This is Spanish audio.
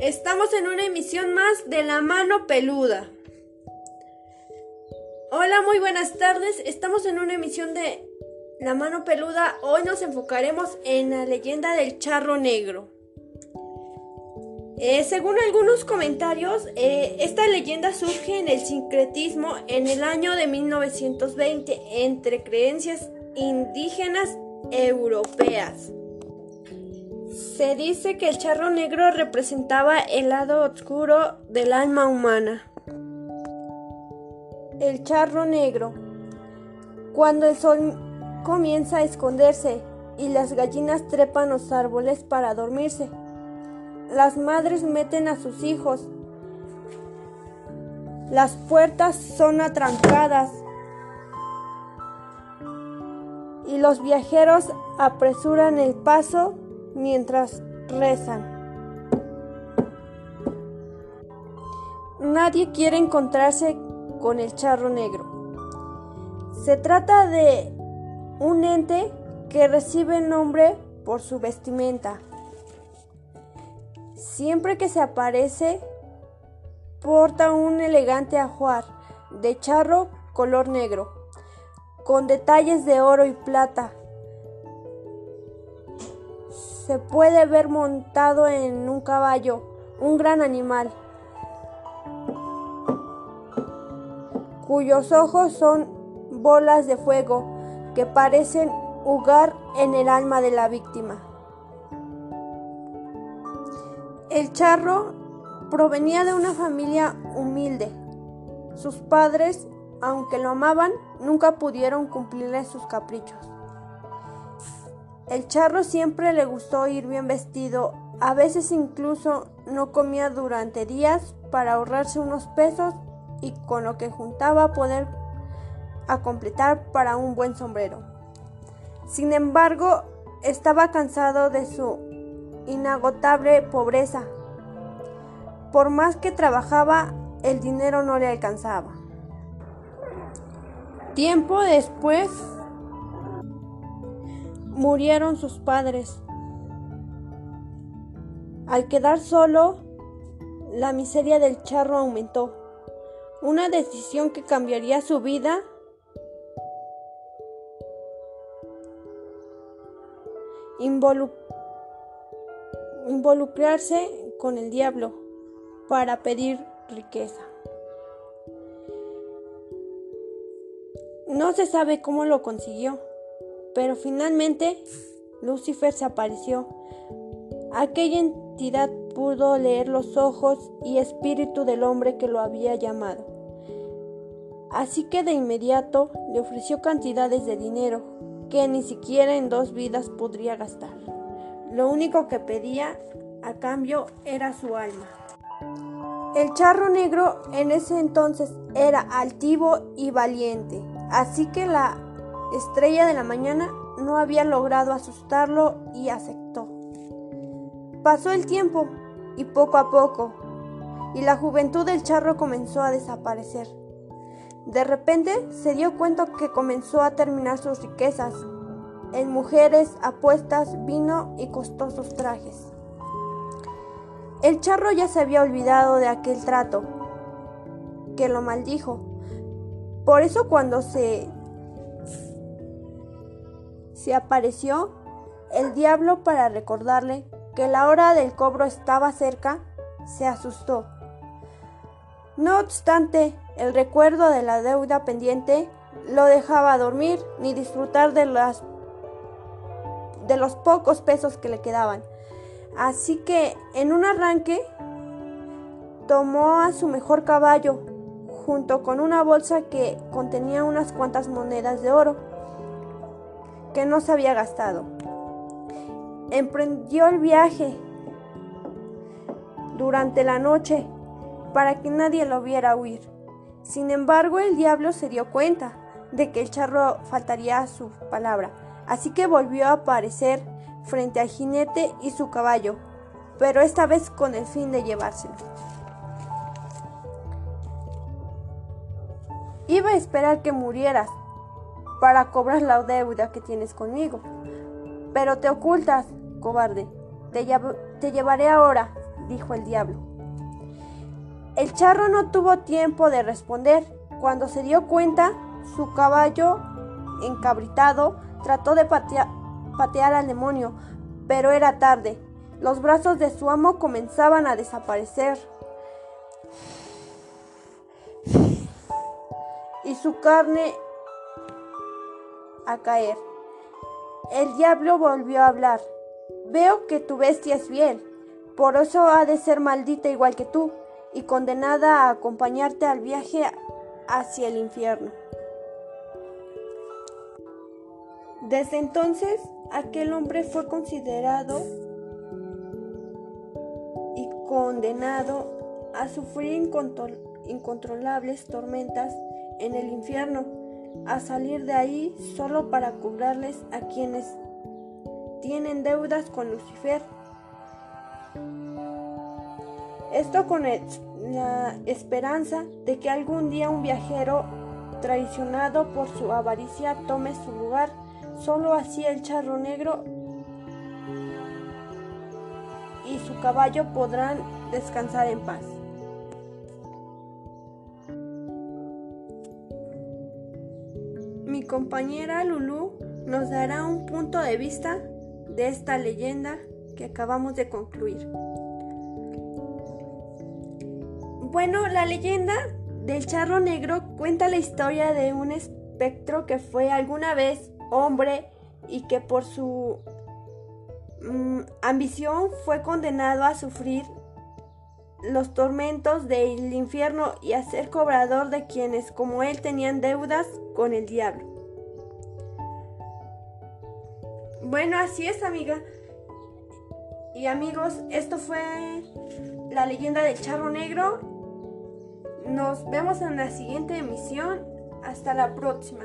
Estamos en una emisión más de La Mano Peluda. Hola, muy buenas tardes. Estamos en una emisión de La Mano Peluda. Hoy nos enfocaremos en la leyenda del charro negro. Eh, según algunos comentarios, eh, esta leyenda surge en el sincretismo en el año de 1920 entre creencias indígenas europeas. Se dice que el charro negro representaba el lado oscuro del alma humana. El charro negro. Cuando el sol comienza a esconderse y las gallinas trepan los árboles para dormirse, las madres meten a sus hijos. Las puertas son atrancadas y los viajeros apresuran el paso mientras rezan. Nadie quiere encontrarse con el charro negro. Se trata de un ente que recibe nombre por su vestimenta. Siempre que se aparece, porta un elegante ajuar de charro color negro, con detalles de oro y plata se puede ver montado en un caballo, un gran animal, cuyos ojos son bolas de fuego que parecen jugar en el alma de la víctima. El charro provenía de una familia humilde. Sus padres, aunque lo amaban, nunca pudieron cumplirle sus caprichos. El charro siempre le gustó ir bien vestido, a veces incluso no comía durante días para ahorrarse unos pesos y con lo que juntaba poder a completar para un buen sombrero. Sin embargo, estaba cansado de su inagotable pobreza. Por más que trabajaba, el dinero no le alcanzaba. Tiempo después, murieron sus padres. Al quedar solo, la miseria del charro aumentó. Una decisión que cambiaría su vida involucrarse con el diablo para pedir riqueza. No se sabe cómo lo consiguió. Pero finalmente Lucifer se apareció. Aquella entidad pudo leer los ojos y espíritu del hombre que lo había llamado. Así que de inmediato le ofreció cantidades de dinero que ni siquiera en dos vidas podría gastar. Lo único que pedía a cambio era su alma. El charro negro en ese entonces era altivo y valiente, así que la estrella de la mañana no había logrado asustarlo y aceptó. Pasó el tiempo y poco a poco, y la juventud del charro comenzó a desaparecer. De repente se dio cuenta que comenzó a terminar sus riquezas en mujeres, apuestas, vino y costosos trajes. El charro ya se había olvidado de aquel trato que lo maldijo. Por eso cuando se se apareció el diablo para recordarle que la hora del cobro estaba cerca, se asustó. No obstante, el recuerdo de la deuda pendiente lo dejaba dormir ni disfrutar de, las, de los pocos pesos que le quedaban. Así que en un arranque tomó a su mejor caballo junto con una bolsa que contenía unas cuantas monedas de oro que no se había gastado. Emprendió el viaje durante la noche para que nadie lo viera huir. Sin embargo, el diablo se dio cuenta de que el charro faltaría a su palabra, así que volvió a aparecer frente al jinete y su caballo, pero esta vez con el fin de llevárselo. Iba a esperar que murieras para cobrar la deuda que tienes conmigo. Pero te ocultas, cobarde. Te, te llevaré ahora. dijo el diablo. El charro no tuvo tiempo de responder. Cuando se dio cuenta, su caballo, encabritado, trató de patear al demonio, pero era tarde. Los brazos de su amo comenzaban a desaparecer. Y su carne a caer. El diablo volvió a hablar. Veo que tu bestia es fiel, por eso ha de ser maldita igual que tú y condenada a acompañarte al viaje hacia el infierno. Desde entonces, aquel hombre fue considerado y condenado a sufrir incontrolables tormentas en el infierno, a salir de ahí solo para cobrarles a quienes tienen deudas con Lucifer. Esto con la esperanza de que algún día un viajero traicionado por su avaricia tome su lugar. Solo así el charro negro y su caballo podrán descansar en paz. Mi compañera Lulu nos dará un punto de vista de esta leyenda que acabamos de concluir. Bueno, la leyenda del charro negro cuenta la historia de un espectro que fue alguna vez hombre y que por su mm, ambición fue condenado a sufrir los tormentos del infierno y a ser cobrador de quienes como él tenían deudas con el diablo. Bueno, así es, amiga. Y amigos, esto fue la leyenda del charro negro. Nos vemos en la siguiente emisión. Hasta la próxima.